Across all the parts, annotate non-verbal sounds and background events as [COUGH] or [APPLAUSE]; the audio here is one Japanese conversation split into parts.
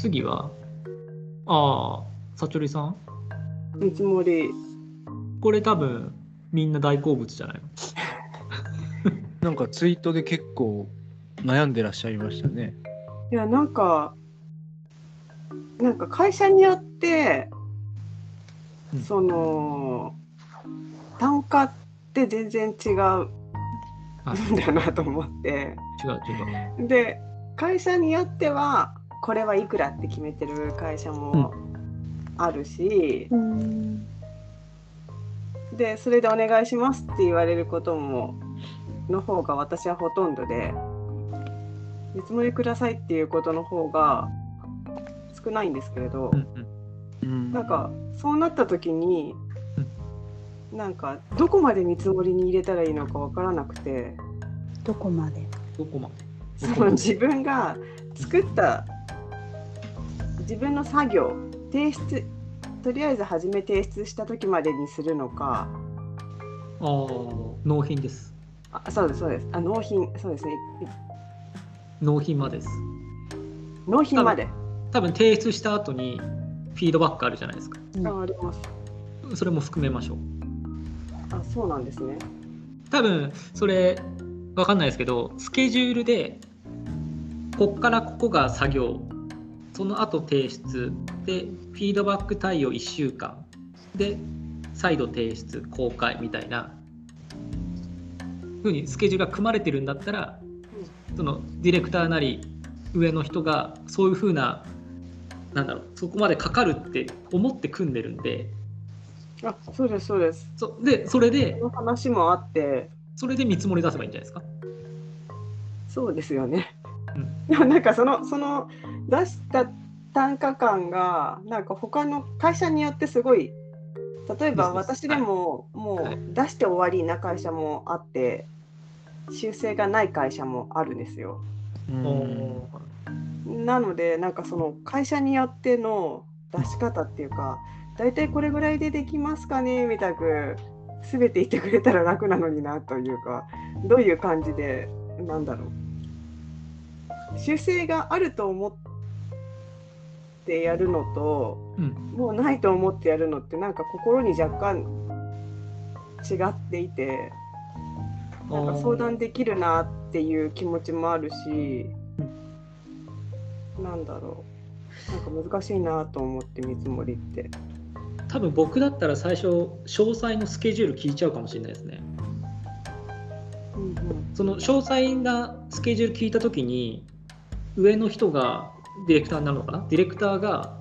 次は、ああ、さちょりさん？見積もり。これ多分みんな大好物じゃない？[LAUGHS] なんかツイートで結構悩んでらっしゃいましたね。いや、なんか、なんか会社によって、うんその、単価って全然違うはいんだなと思って。違う違う。で、会社によっては、これはいくらって決めてる会社もあるし、うん。でそれでお願いしますって言われることもの方が私はほとんどで見積もりくださいっていうことの方が少ないんですけれど、うんなんかそうなった時に、なんかどこまで見積もりに入れたらいいのかわからなくてどこまでどこまで？その自分が作った自分の作業提出とりあえず初め提出した時までにするのかああ、納品です。あそうですそうですあ納品そうですね納品までです。納品まで多分提出した後にフィードバックあるじゃないですか。あありますそれも含めましょう。あそうなんですね多分それわかんないですけどスケジュールでこっからここが作業その後提出。でフィードバック対応1週間。で再度提出公開みたいな。ふうにスケジュールが組まれてるんだったらそのディレクターなり上の人がそういうふうななんだろうそこまでかかるって思って組んでるんで。あそうですそうです。そでそれで話もあって。それで見積もり出せばいいんじゃないですか？そうですよね、うんでもなんかそのその出した単価感がなんか他の会社によってすごい例えば私でももはい。う出して終わりな会社もあって修正がない会社もあるんですよ。うん。なのでなんかその会社によっての出し方っていうか大体これぐらいでできますかねみたく全て言ってくれたら楽なのになというかどういう感じでなんだろう修正があると思ってやるのとうん。もうないと思ってやるのってなんか心に若干違っていてなんか相談できるなっていう気持ちもあるしなんだろう。なんか難しいなと思って見積もりって。多分僕だったら最初詳細のスケジュール聞いちゃうかもしれないですね。うんうん。その詳細なスケジュール聞いた時に上の人がディレクターになるのかな？ディレクターが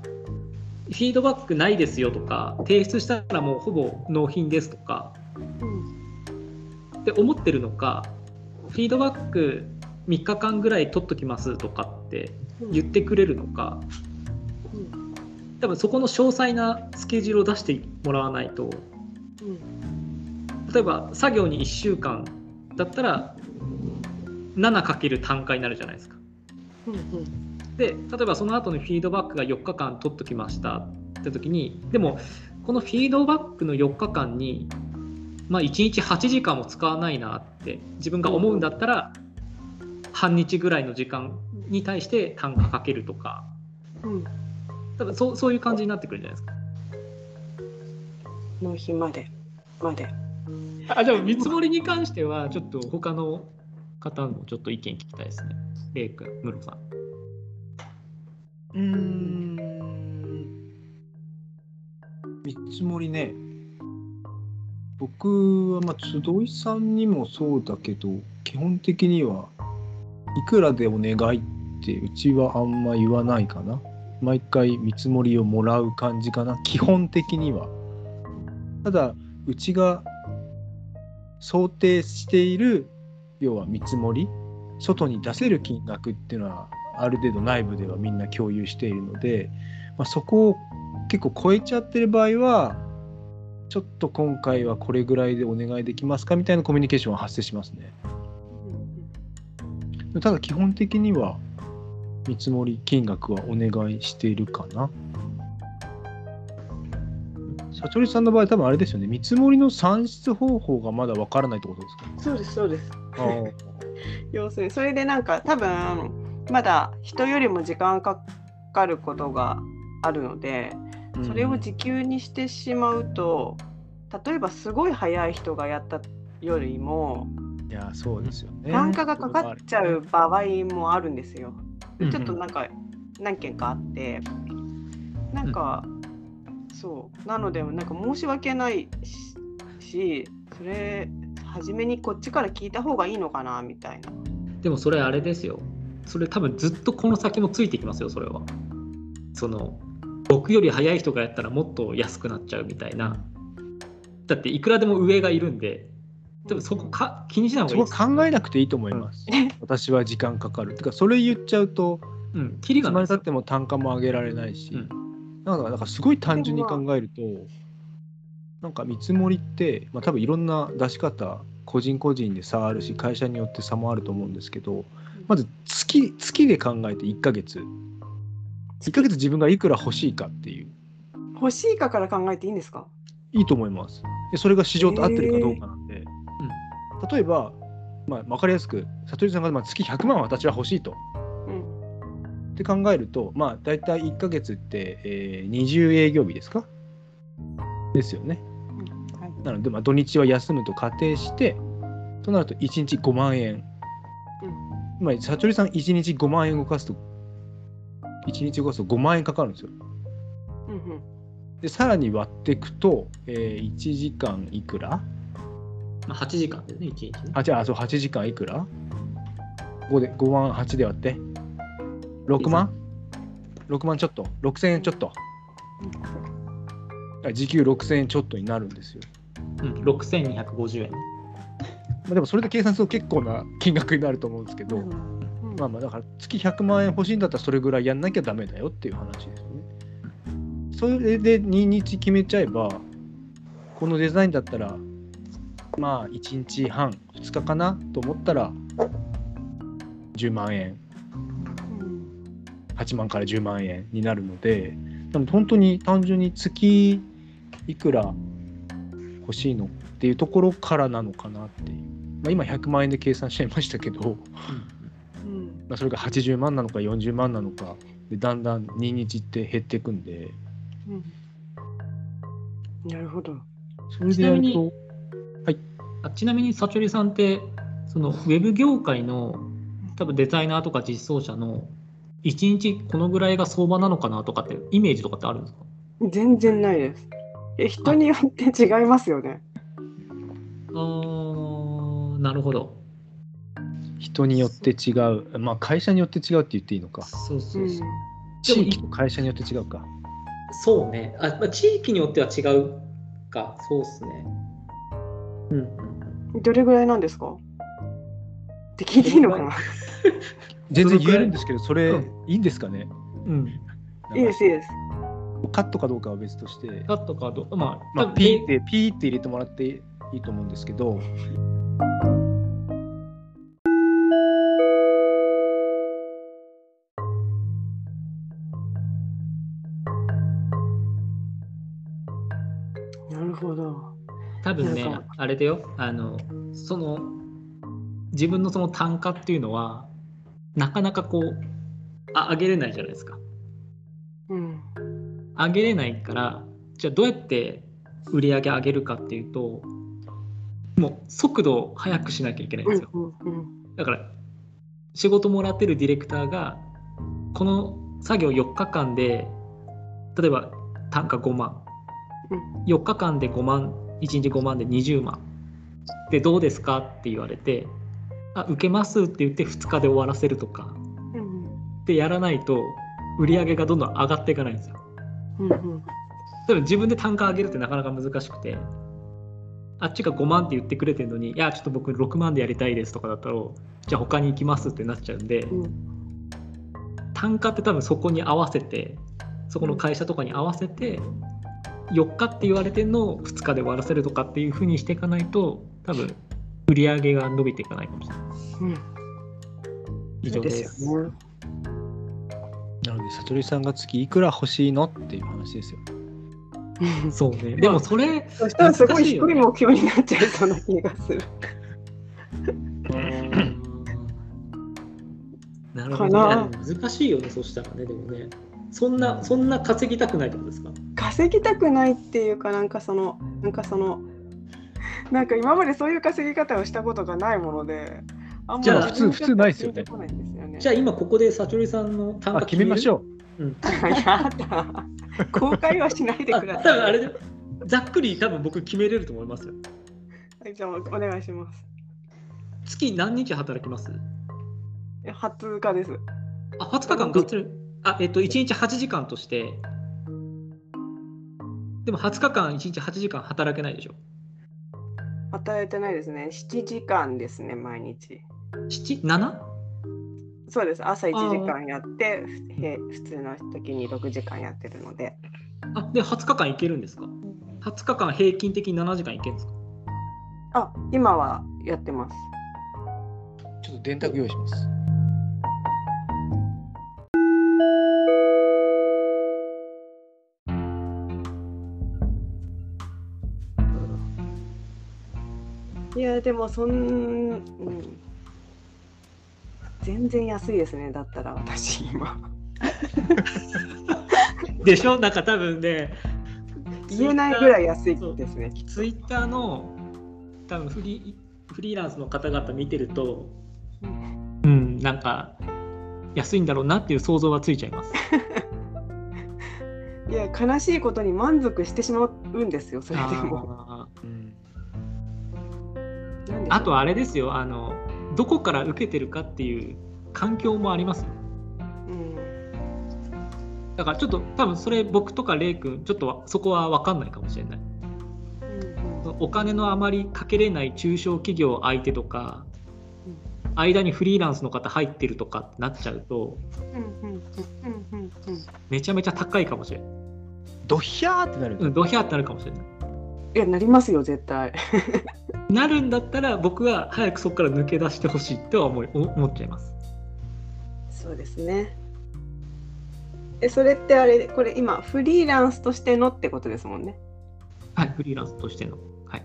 フィードバックないですよとか提出したらもうほぼ納品ですとかうん。って思ってるのかフィードバック3日間ぐらい取っときますとかって言ってくれるのかうん。多分そこの詳細なスケジュールを出してもらわないと。うん。例えば作業に1週間だったら 7× 単価になるじゃないですか。うんうんで例えばその後のフィードバックが4日間取っときましたって時にでもこのフィードバックの4日間に、まあ、1日8時間も使わないなって自分が思うんだったら半日ぐらいの時間に対して単価かけるとかうん多分そうそういう感じになってくるんじゃないですか。納品までまで。あじゃあ見積もりに関してはちょっと他の方もちょっと意見聞きたいですね。レイ君、ムロさん。うーん。見積もりね。僕はまあ集いさんにもそうだけど基本的にはいくらでお願いってうちはあんま言わないかな。毎回見積もりをもらう感じかな。基本的には。ただうちが想定している要は見積もり外に出せる金額っていうのはある程度内部ではみんな共有しているので、まあ、そこを結構超えちゃってる場合はちょっと今回はこれぐらいでお願いできますかみたいなコミュニケーションは発生しますね。ただ基本的には見積もり金額はお願いしているかな。社長さんの場合多分あれですよね見積もりの算出方法がまだわからないってことですか？そうですそうです。[LAUGHS] 要するにそれでなんか多分まだ人よりも時間かかることがあるのでそれを時給にしてしまうと例えばすごい速い人がやったよりもいやそうですよね。単価がかかっちゃう場合もあるんですよ。うんちょっとなんか何件かあってなんか、そうなのでなんか申し訳ないししそれ初めにこっちから聞いた方がいいのかなみたいな。でもそれあれですよ。それ多分ずっとこの先もついてきますよ、それは。その、僕より早い人がやったらもっと安くなっちゃうみたいな。だっていくらでも上がいるんで、多分そこか気にしない方がいいです。考えなくていいと思います。[LAUGHS] 私は時間かかる。てかそれ言っちゃうとうん、キリがないですよたっても単価も上げられないし、うんなんかなんかすごい単純に考えるとなんか見積もりって、まあ、多分いろんな出し方個人個人で差あるし会社によって差もあると思うんですけどまず月月で考えて1ヶ月。1ヶ月自分がいくら欲しいかっていう。欲しいかから考えていいんですか？いいと思います。でそれが市場と合ってるかどうかなんで、例えば、まあ、分かりやすく悟りさんがまあ月100万私は欲しいと。うんって考えると、まあ、大体1ヶ月って、えー20営業日ですか？ですよね。なので、まあ、土日は休むと仮定して、となると1日5万円。つまり、さちょりさん1日5万円動かすと、1日動かすと5万円かかるんですよ。うんうんで、さらに割っていくと、えー1時間いくら？まあ、8時間ですね、1日ね。あ、じゃあ、そう、8時間いくら ?5 で、5万8で割って。6万 ?6 万ちょっと？6000円ちょっと？あ時給6000円ちょっとになるんですよ。うん、6250円。まあ、でもそれで計算すると結構な金額になると思うんですけど、うんうんまあまあだから月100万円欲しいんだったらそれぐらいやんなきゃダメだよっていう話ですよね。それで2日決めちゃえばこのデザインだったらまあ1日半2日かなと思ったら10万円うん8万から10万円になるのででも本当に単純に月いくら欲しいのっていうところからなのかなっていう、まあ、今100万円で計算しちゃいましたけど、うんまあ、それが80万なのか40万なのかでだんだん2日って減っていくんで。うん。なるほど。それでやるちなとあちなみに、さちょりさんって、そのウェブ業界の多分デザイナーとか実装者の1日このぐらいが相場なのかなとかってイメージとかってあるんですか？全然ないです。え人によって違いますよね。あーなるほど。人によって違うまあ会社によって違うって言っていいのかそうそううそう。ん地域と会社によって違うかそうね。あまあ、地域によっては違うか。そうっすね。うんうん。どれぐらいなんですか？って聞いていいのかな？[LAUGHS] 全然言えるんですけどそれうんいいんですかね、うん。いいです、いいです。カットかどうかは別としてカットかどまあ、まあ、ピーって、ピーって入れてもらっていいと思うんですけど、なるほど。多分ねあれだよ。あの、その、自分のその単価っていうのは、なかなかこう、あ上げれないじゃないですか。うん。上げれないから、じゃあどうやって売り上げ上げるかっていうと、もう速度を速くしなきゃいけないんうんですよ。うんうんだから仕事もらってるディレクターがこの作業4日間で例えば単価5万4日間で5万1日5万で20万でどうですかって言われてあ受けますって言って2日で終わらせるとかうんでやらないと売り上げがどんどん上がっていかないんですよ。うんうん多分自分で単価上げるってなかなか難しくてあっちが5万って言ってくれてるのにいやちょっと僕6万でやりたいですとかだったらじゃあ他に行きますってなっちゃうんで、うん単価って多分そこに合わせてそこの会社とかに合わせて4日って言われてるのを2日で終わらせるとかっていうふうにしていかないと多分売り上げが伸びていかないかもしれない。うん。以上です。ですよね。なので、さとりさんが月いくら欲しいのっていう話ですよ。[LAUGHS] そうね。でもそれそしたらすごい低い目標になっちゃいそうな気がする。なるほど、かな。ね、難しいよねそしたらねでもね。そんなそんな稼ぎたくないってことですか？稼ぎたくないっていうかなんかそのなんかそのなんか今までそういう稼ぎ方をしたことがないものであんまりじゃあ普通普通ないですよね。じゃあ今ここでサチョリさんの単価あ決めましょう。うん、やだ公開はしないであください。多 [LAUGHS] 分 [LAUGHS] あれでざっくり多分僕決めれると思いますよ。はいじゃあお願いします。月何日働きます？え20日です。あ、20日間がっつり？あ、えっと、1日8時間として、でも20日間1日8時間働けないでしょ。与えてないですね7時間ですね毎日 7?7? そうです朝1時間やってふへ普通の時に6時間やってるのであ、で、20日間いけるんですか ?20 日間平均的に7時間いけるんですか？あ今はやってますう。ちょっと電卓用意します。いやでもそん、うん、全然安いですねだったら。私今。[LAUGHS] [LAUGHS] でしょ？なんか多分ね、言えないぐらい安いですねツイッターの多分フリーフリーランスの方々見てると、うん、なんか安いんだろうなっていう想像はついちゃいます。[LAUGHS] いや悲しいことに満足してしまうんですよそれでもあとあれですよあの、どこから受けてるかっていう環境もありますよ。うんだからちょっと多分それ僕とかレイ君ちょっとそこは分かんないかもしれない。うんお金のあまりかけれない中小企業相手とかうん間にフリーランスの方入ってるとかってなっちゃうとうんうんうんうんうんめちゃめちゃ高いかもしれない。ドヒャーってなるんですうん、ドヒャーってなるかもしれない。いやなりますよ絶対なるんだったら僕は早くそこから抜け出してほしいとは思い思思っちゃいます。そうですねえそれってあれこれ今フリーランスとしてのってことですもんねはい、フリーランスとしての。はい。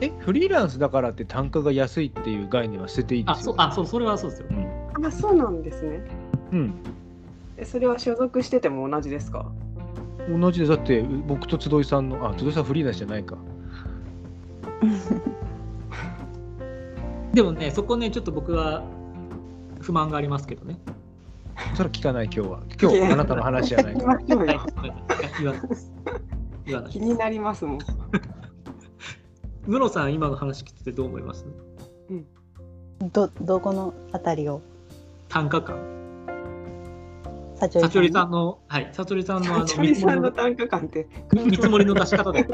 え、フリーランスだからって単価が安いっていう概念は捨てていいであ、すよ。そう、あ、そう、それはそうですよ。あそうなんですねうん。えそれは所属してても同じですか？同じです。だって僕と集いさんの、あ、集いさんフリーランスじゃないか。[LAUGHS] でもね、そこね、ちょっと僕は不満がありますけどね。それは聞かない今日は。今日あなたの話じゃないか。気になりますもんムロさん、今の話聞いててどう思います？どどこのあたりを？単価感。サチョリさチョリさんの、はい、サチョリさんのあのチャリさんの見積もりの単価感って見積もりの出し方で。[LAUGHS]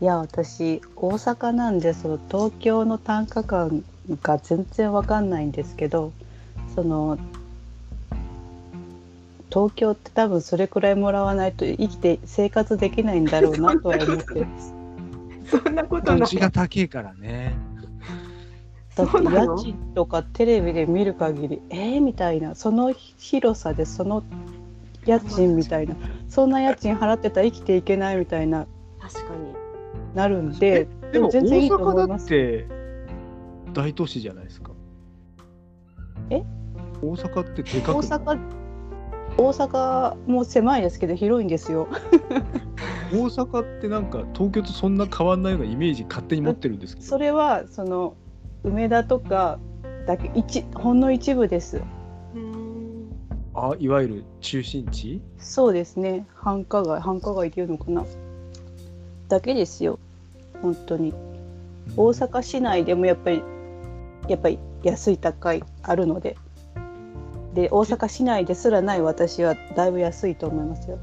いや私大阪なんでその東京の単価感が全然わかんないんですけどその東京って多分それくらいもらわないと生きて生活できないんだろうなとは思ってます。[LAUGHS] そんなことない土地が高いからね。だって家賃とかテレビで見る限りえー、みたいな。その広さでその家賃みたいな。そんな家賃払ってたら生きていけないみたいな。確かに。なるんででも大全然いいと思い阪だますって大都市じゃないですか。え？大阪ってでかくない？大阪大阪も狭いですけど広いんですよ。[LAUGHS] 大阪ってなんか東京とそんな変わんないようなイメージ勝手に持ってるんですけど。それはその梅田とかだけ一ほんの一部です。あいわゆる中心地？そうですね。繁華街繁華街っていうのかな。だけですよ。本当に。大阪市内でもやっぱりやっぱり安い高いあるので。で大阪市内ですらない私はだいぶ安いと思いますよ。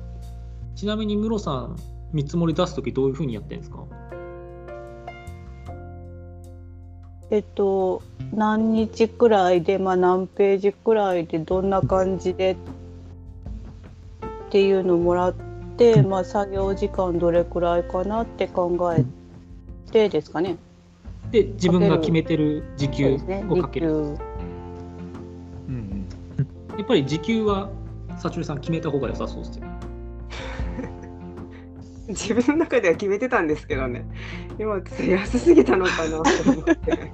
ちなみにムロさん、見積もり出すときどういうふうにやってるんですか？えっと何日くらいで、まあ、何ページくらいでどんな感じでっていうのをもらって、まあ、作業時間どれくらいかなって考えてですかね。で、自分が決めてる時給をかける。給うんうんやっぱり時給は、サチュリさん決めた方が良さそうですよ。[LAUGHS] 自分の中では決めてたんですけどね。今ちょっと安すぎたのかなと思って。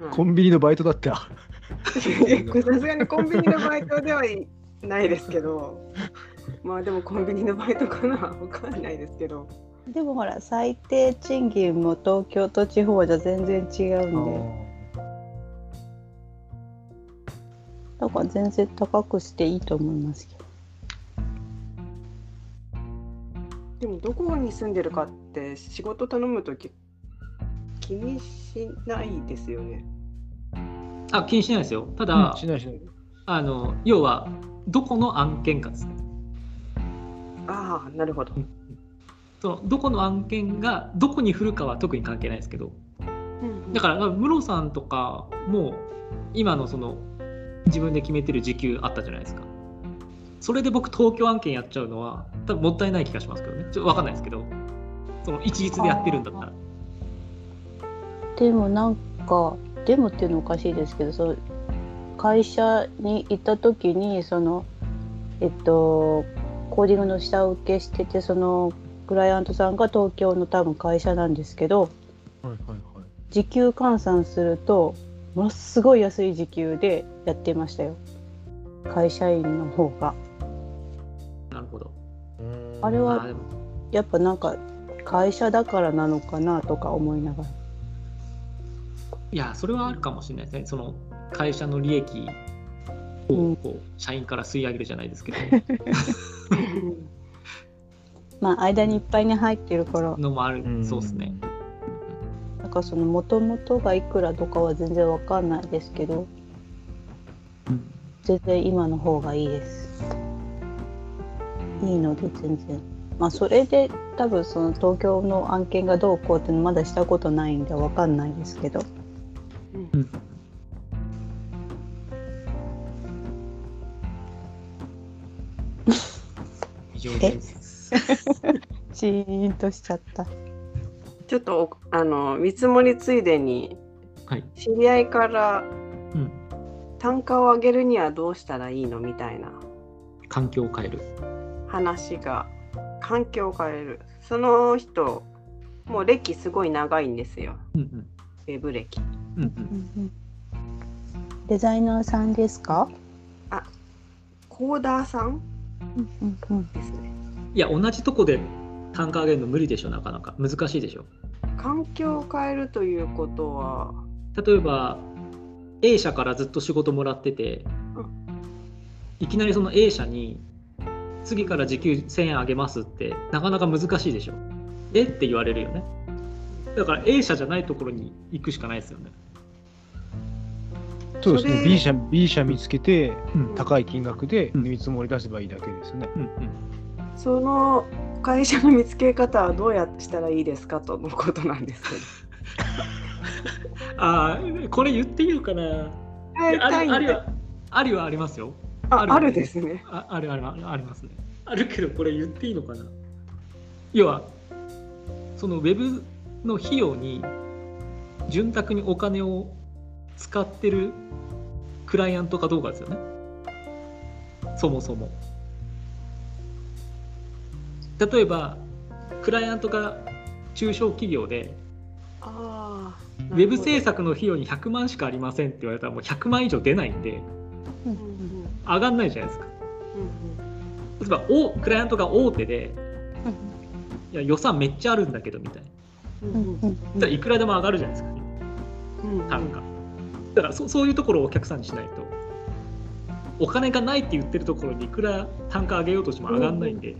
[LAUGHS] コンビニのバイトだってあこれさすがにコンビニのバイトではいないですけど、まあでもコンビニのバイトかな。わかんないですけど。でもほら最低賃金も東京と地方じゃ全然違うんで。だから全然高くしていいと思いますけどでもどこに住んでるかって仕事頼むとき気にしないですよね。あ気にしないですよ。ただ、うんしないしない。あの要はどこの案件かですね。ああ、なるほど。そのどこの案件がどこに振るかは特に関係ないですけど。だから室さんとかも今のその自分で決めてる時給あったじゃないですかそれで僕東京案件やっちゃうのは多分もったいない気がしますけどね。ちょっと分かんないですけど。その一律でやってるんだったら。でもなんかでもっていうのおかしいですけどそう会社に行った時にそのえっとコーディングの下請けしててそのクライアントさんが東京の多分会社なんですけどはいはいはい。時給換算するとものすごい安い時給でやってましたよ。会社員の方があれはやっぱなんか会社だからなのかなとか思いながら。いやそれはあるかもしれないですね。その会社の利益うん。をこう社員から吸い上げるじゃないですけど。[LAUGHS] まあ間にいっぱいに入ってるから。のもある。そうですね。なんかその元々がいくらとかは全然わかんないですけど。全然今の方がいいですいいの？で全然。まあそれで多分その東京の案件がどうこうっていうのまだしたことないんでわかんないですけど。うん。以上ですシーンとしちゃった。ちょっとおあの見積もりついでにはい。知り合いからうん。単価を上げるにはどうしたらいいの？みたいな。環境を変える話が環境を変える。その人もう歴すごい長いんですよ。うんうん。ウェブ歴。うんうん。デザイナーさんですか？コーダーさん？うんうんうん。ですねいや同じとこで単価上げるの無理でしょなかなか。難しいでしょ。環境を変えるということは？例えば A 社からずっと仕事もらっててうん。いきなりその A 社に次から時給1000円上げますってなかなか難しいでしょ。え？って言われるよね。だから A 社じゃないところに行くしかないですよね。そうですね。B 社 B 社見つけてうん。高い金額でうん。見積もり出せばいいだけですね。うんうん。その会社の見つけ方はどうやってしたらいいですかとのことなんですけど。[LAUGHS] ああこれ言っていいのかな。変えあたいんでるあるはあるはありますよああるあるですね。ああるあるありますね。あるけどこれ言っていいのかな？要はそのウェブの費用に潤沢にお金を使ってるクライアントかどうかですよね。そもそも。例えばクライアントが中小企業で。ウェブ制作の費用に100万しかありませんって言われたらもう100万以上出ないんで。うんうんうん上がんないじゃないですか。うん例えばおクライアントが大手でいや予算めっちゃあるんだけどみたいな。いくらでも上がるじゃないですか。うん単価。だからそそういうところをお客さんにしないと。お金がないって言ってるところにいくら単価上げようとしても上がんないんで、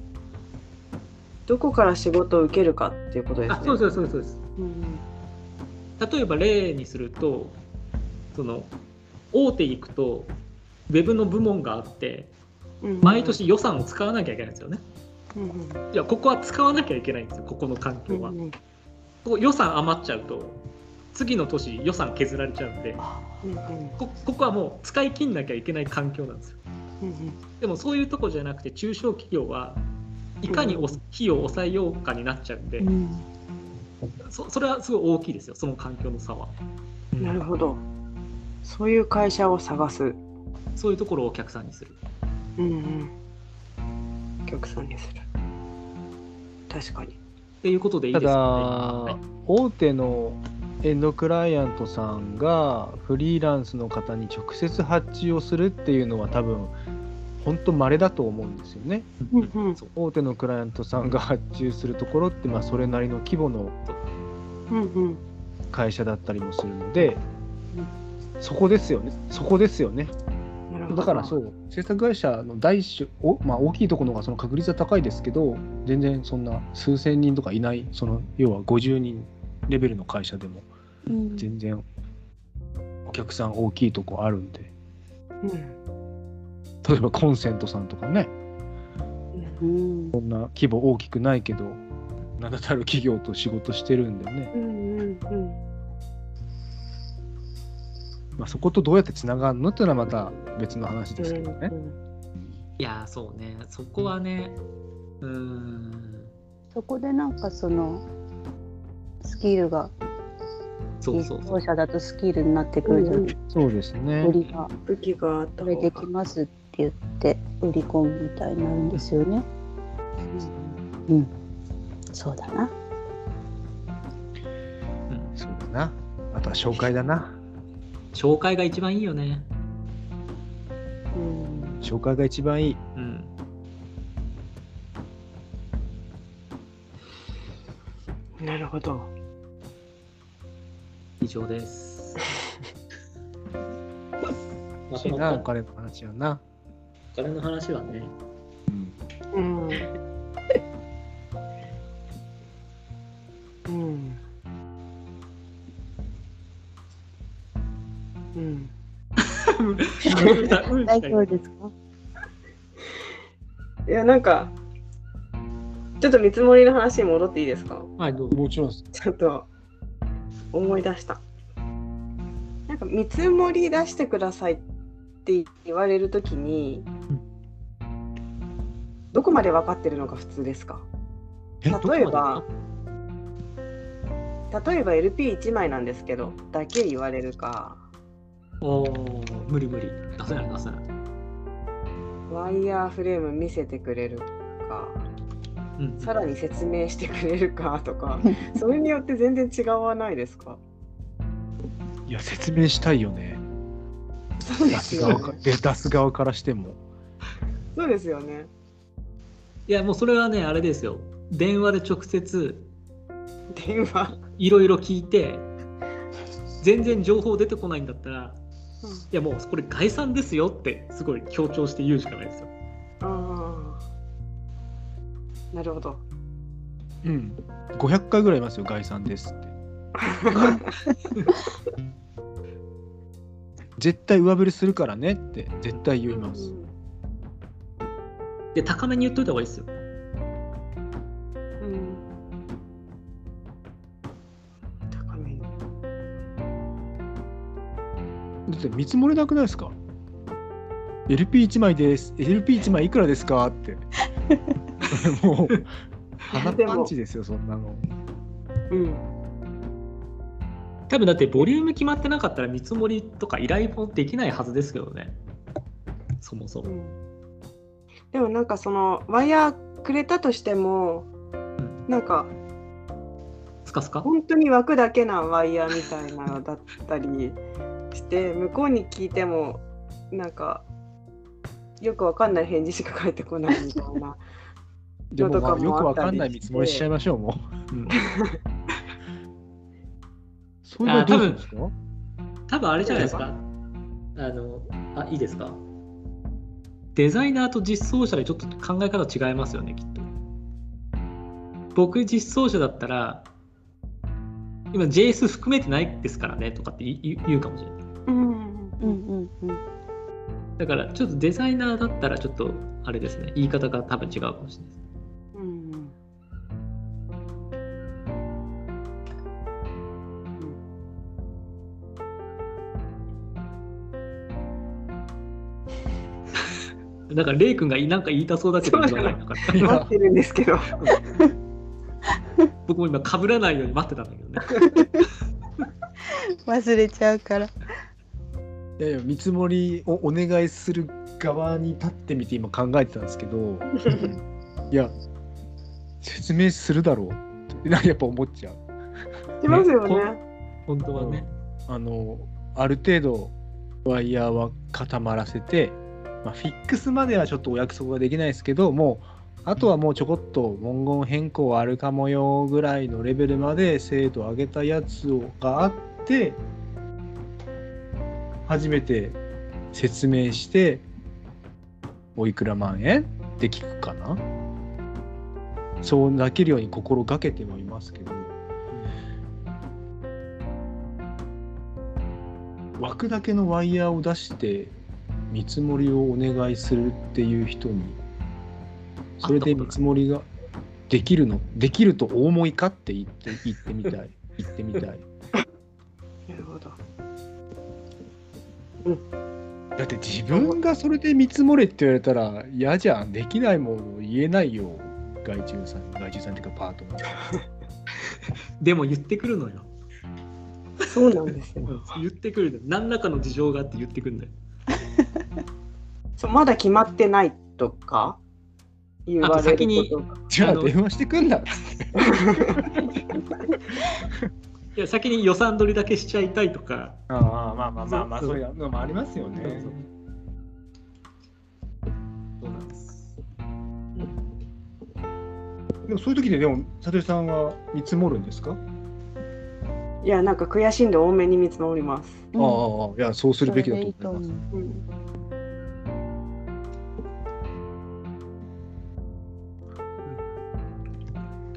どこから仕事を受けるかっていうことですね。あそうですそうですそうです。うん。例えば例にするとその大手行くとウェブの部門があってうん。毎年予算を使わなきゃいけないんですよね。いやここは使わなきゃいけないんですよここの環境は、ここ予算余っちゃうと次の年予算削られちゃうんでうんこここはもう使い切んなきゃいけない環境なんですよ。うんでもそういうとこじゃなくて中小企業はいかに費用を抑えようかになっちゃうんで、うん。そそれはすごい大きいですよその環境の差は、うん。なるほど。そういう会社を探す。そういうところをお客さんにする。うんうん。お客さんにする。確かに。っていうことでいいですただ、かね、はい。大手のエンドクライアントさんがフリーランスの方に直接発注をするっていうのは多分本当稀だと思うんですよね。うんうん。そう。大手のクライアントさんが発注するところってまあそれなりの規模のうんうん。会社だったりもするので、そこですよね。そこですよねだからそう制作会社の大種お、まあ、大きいところの方がその確率は高いですけど全然そんな数千人とかいないその要は50人レベルの会社でもうん。全然お客さん大きいとこあるんで。うん。例えばコンセントさんとかね。うん。そんな規模大きくないけど名だたる企業と仕事してるんでね、うんうんうんまあ、そことどうやってつながるのっていうのはまた別の話ですけどね。いやーそうねそこはねうーんそこでなんかそのスキルがそうそうそう実装者だとスキルになってくるじゃん、うんそうですね売。りが武器があったこれで方がきますって言って売り込むみたいになるんですよね。うん、そうだな。うんそうだな。あとは紹介だな。紹介が一番いいよね。うん。紹介が一番いい。うん。なるほど。以上です。[LAUGHS] お金の話はな。お金の話はね。うんうんうん大丈夫ですか？[LAUGHS] いやなんかちょっと見積もりの話に戻っていいですか？はいどうぞもちろんです。ちょっと思い出した。なんか見積もり出してくださいって言われるときに、どこまで分かってるのが普通ですか？え例えば例えば LP1 枚なんですけどだけ言われるかおー無理無理出せない出せない、ワイヤーフレーム見せてくれるかうん、さらに説明してくれるかとか [LAUGHS] それによって全然違わないですか？いや、説明したいよね。そうで出すよね出す側からしても。そうですよね。いやもうそれはねあれですよ電話で直接電話？いろいろ聞いて全然情報出てこないんだったらいやもうこれ概算ですよってすごい強調して言うしかないですよああ。なるほど。うん。500回ぐらいいますよ、概算ですって。[LAUGHS] 絶対上振れするからねって絶対言います。で高めに言っといた方がいいですよだって見積もりなくないですか ?LP1 枚です。LP1 枚いくらですか？って。[LAUGHS] もう、鼻パンチですよ、そんなの。うん。多分だってボリューム決まってなかったら見積もりとか依頼もできないはずですけどねそもそも、うん。でもなんかそのワイヤーくれたとしても、なんかスカスカ？本当に枠だけなワイヤーみたいなのだったりして向こうに聞いてもなんかよくわかんない返事しか返ってこないみたいな。[LAUGHS] でも、まあ、よくわかんない見積もりしちゃいましょう、もう。うん。[LAUGHS] そういうあのはどうするんですか？多分あれじゃないですか。あのあいいですか？デザイナーと実装者でちょっと考え方違いますよねきっと。僕実装者だったら今 JS 含めてないですからねとかって言うかもしれないうんうんうんうん。だからちょっとデザイナーだったらちょっとあれですね言い方が多分違うかもしれないですうんだからレイ君がなんか言いたそうだけど言わないのか待ってるんですけど。[LAUGHS] 僕も今被らないように待ってたんだけどね [LAUGHS] 忘れちゃうから。いやいや見積もりをお願いする側に立ってみて今考えてたんですけど [LAUGHS] いや説明するだろうってやっぱ思っちゃうしますよね。本当はね。あのある程度ワイヤーは固まらせて、まあ、フィックスまではちょっとお約束ができないですけどもうあとはもうちょこっと文言変更あるかもよぐらいのレベルまで精度上げたやつをがあって初めて説明しておいくら万円って聞くかな？そうなけるように心がけてはいますけど枠だけのワイヤーを出して見積もりをお願いするっていう人にそれで見積もりができるのできるとお思いかって言って言ってみたい。言ってみたい。[LAUGHS] なるほど。だって自分がそれで見積もれって言われたら嫌じゃんできないもん言えないよ外注さん外注さんっていうかパートナー [LAUGHS] でも言ってくるのよ。そうなんですよ。言ってくるのよ。何らかの事情があって言ってくるんだよ。[LAUGHS] そうまだ決まってないとか？言われる先にことが。あのじゃあ電話してくんだ [LAUGHS] いや先に予算取りだけしちゃいたいとか。ああまあまあまあまあそういうのもありますよねそうそうそうなんです。でもそういう時ででも佐藤さんは見積もるんですか、いやなんか悔しいんで多めに見積もります。ああいやそうするべきだと思いますううん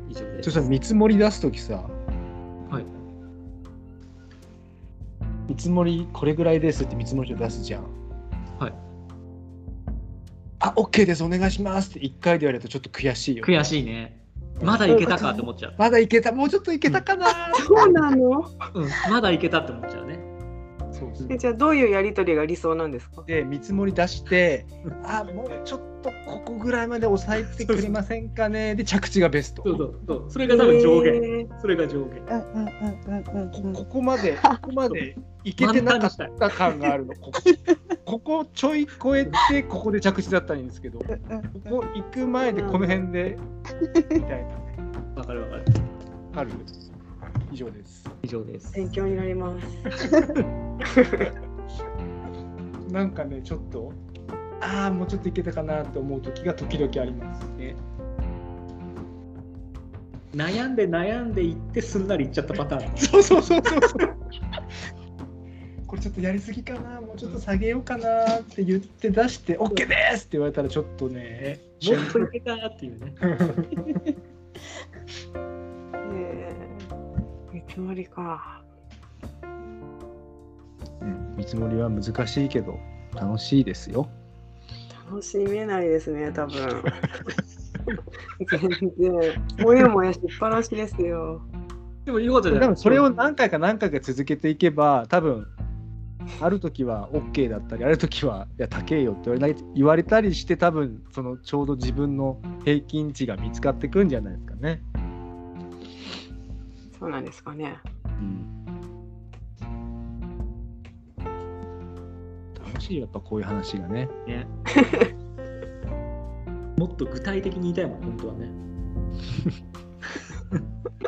以上です。そしたら見積もり出す時さ見積もりこれぐらいですって見積もり書出すじゃんはい。あ OK ですお願いしますって1回で言われるとちょっと悔しいよ悔しいね。まだいけたかって思っちゃう。まだいけたもうちょっといけたかな、そうなの？うん、まだいけたって思っちゃうね。そうそう。えじゃあどういうやり取りが理想なんですか？で見積もり出してあもうちょっとここぐらいまで抑えてくれませんかね？で着地がベスト。そうそうそう。それが多分上限。それが上限。うんうんうんうんうん。うんこここまで [LAUGHS] ここまでいけてなかった感があるのここ。[LAUGHS] ここちょい超えてここで着地だったらいいんですけどここ行く前でこの辺でみたいな。ねわかるわかる。ある。以上です以上です。勉強になります。[LAUGHS] なんかねちょっとああもうちょっといけたかなと思う時が時々ありますね悩んで悩んでいってすんなりいっちゃったパターン。そうそうそうそうそうこれちょっとやりすぎかなもうちょっと下げようかなって言って出して OK ですって言われたらちょっとねもっといけたっていうね。[LAUGHS] えー、見積もりか。うん見積もりは難しいけど楽しいですよ楽しめないですね、多分。全然。もやもやしっぱなしですよ。でもいうことじゃない多分それを何回か何回か続けていけば多分ある時は OK だったりある時はいや高えよって言われない言われたりして多分そのちょうど自分の平均値が見つかってくんじゃないですかね。そうなんですかね。うん、楽しいやっぱこういう話がね。ね [LAUGHS] もっと具体的に言いたいもん本当はね。[LAUGHS]